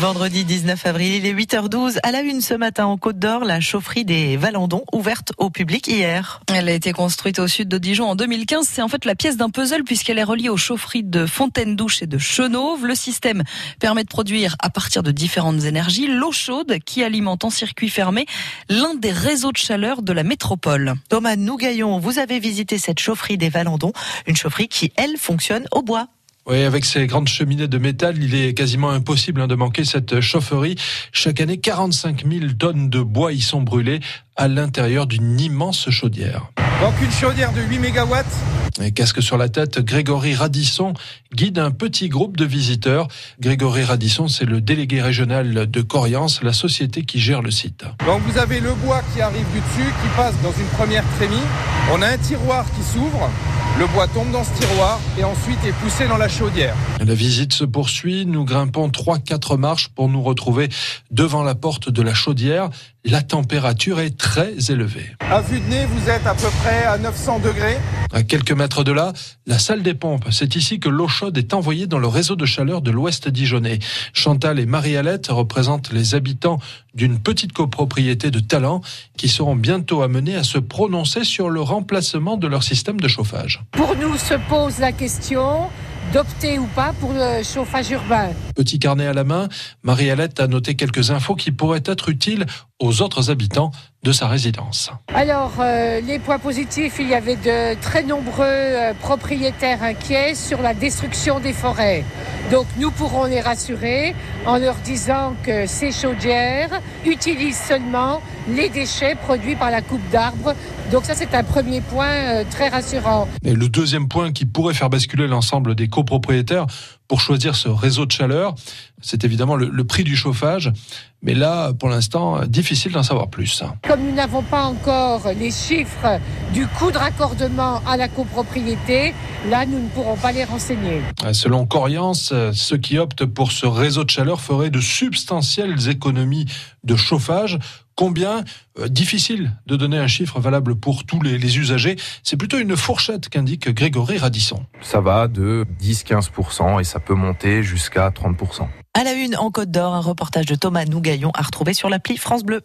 Vendredi 19 avril, il est 8h12. À la une ce matin en Côte d'Or, la chaufferie des Valandons, ouverte au public hier. Elle a été construite au sud de Dijon en 2015. C'est en fait la pièce d'un puzzle puisqu'elle est reliée aux chaufferies de Fontaine-Douche et de Chenauve. Le système permet de produire à partir de différentes énergies l'eau chaude qui alimente en circuit fermé l'un des réseaux de chaleur de la métropole. Thomas Nougaillon, vous avez visité cette chaufferie des Valandons, une chaufferie qui, elle, fonctionne au bois. Oui, avec ces grandes cheminées de métal, il est quasiment impossible hein, de manquer cette chaufferie. Chaque année, 45 000 tonnes de bois y sont brûlées à l'intérieur d'une immense chaudière. Donc une chaudière de 8 mégawatts. Et casque sur la tête, Grégory Radisson guide un petit groupe de visiteurs. Grégory Radisson, c'est le délégué régional de Coriance, la société qui gère le site. Donc vous avez le bois qui arrive du dessus, qui passe dans une première trémie. On a un tiroir qui s'ouvre. Le bois tombe dans ce tiroir et ensuite est poussé dans la chaudière. La visite se poursuit. Nous grimpons 3-4 marches pour nous retrouver devant la porte de la chaudière. La température est très élevée. À vue de nez, vous êtes à peu près à 900 degrés. À quelques mètres de là, la salle des pompes. C'est ici que l'eau chaude est envoyée dans le réseau de chaleur de l'ouest dijonnais. Chantal et Marie-Alette représentent les habitants d'une petite copropriété de talent qui seront bientôt amenés à se prononcer sur le remplacement de leur système de chauffage. Pour nous se pose la question d'opter ou pas pour le chauffage urbain. Petit carnet à la main, Marie-Alette a noté quelques infos qui pourraient être utiles aux autres habitants de sa résidence. Alors, euh, les points positifs, il y avait de très nombreux euh, propriétaires inquiets sur la destruction des forêts. Donc, nous pourrons les rassurer en leur disant que ces chaudières utilisent seulement les déchets produits par la coupe d'arbres. Donc, ça, c'est un premier point euh, très rassurant. Et le deuxième point qui pourrait faire basculer l'ensemble des copropriétaires pour choisir ce réseau de chaleur, c'est évidemment le, le, prix du chauffage. Mais là, pour l'instant, difficile d'en savoir plus. Comme nous n'avons pas encore les chiffres du coût de raccordement à la copropriété, là, nous ne pourrons pas les renseigner. Selon Coriance, ceux qui optent pour ce réseau de chaleur feraient de substantielles économies de chauffage. Combien euh, Difficile de donner un chiffre valable pour tous les, les usagers. C'est plutôt une fourchette qu'indique Grégory Radisson. Ça va de 10-15% et ça peut monter jusqu'à 30%. À la une en Côte d'Or, un reportage de Thomas Nougaillon à retrouver sur l'appli France Bleu.